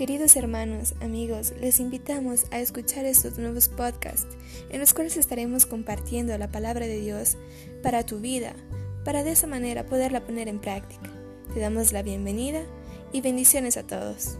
Queridos hermanos, amigos, les invitamos a escuchar estos nuevos podcasts en los cuales estaremos compartiendo la palabra de Dios para tu vida, para de esa manera poderla poner en práctica. Te damos la bienvenida y bendiciones a todos.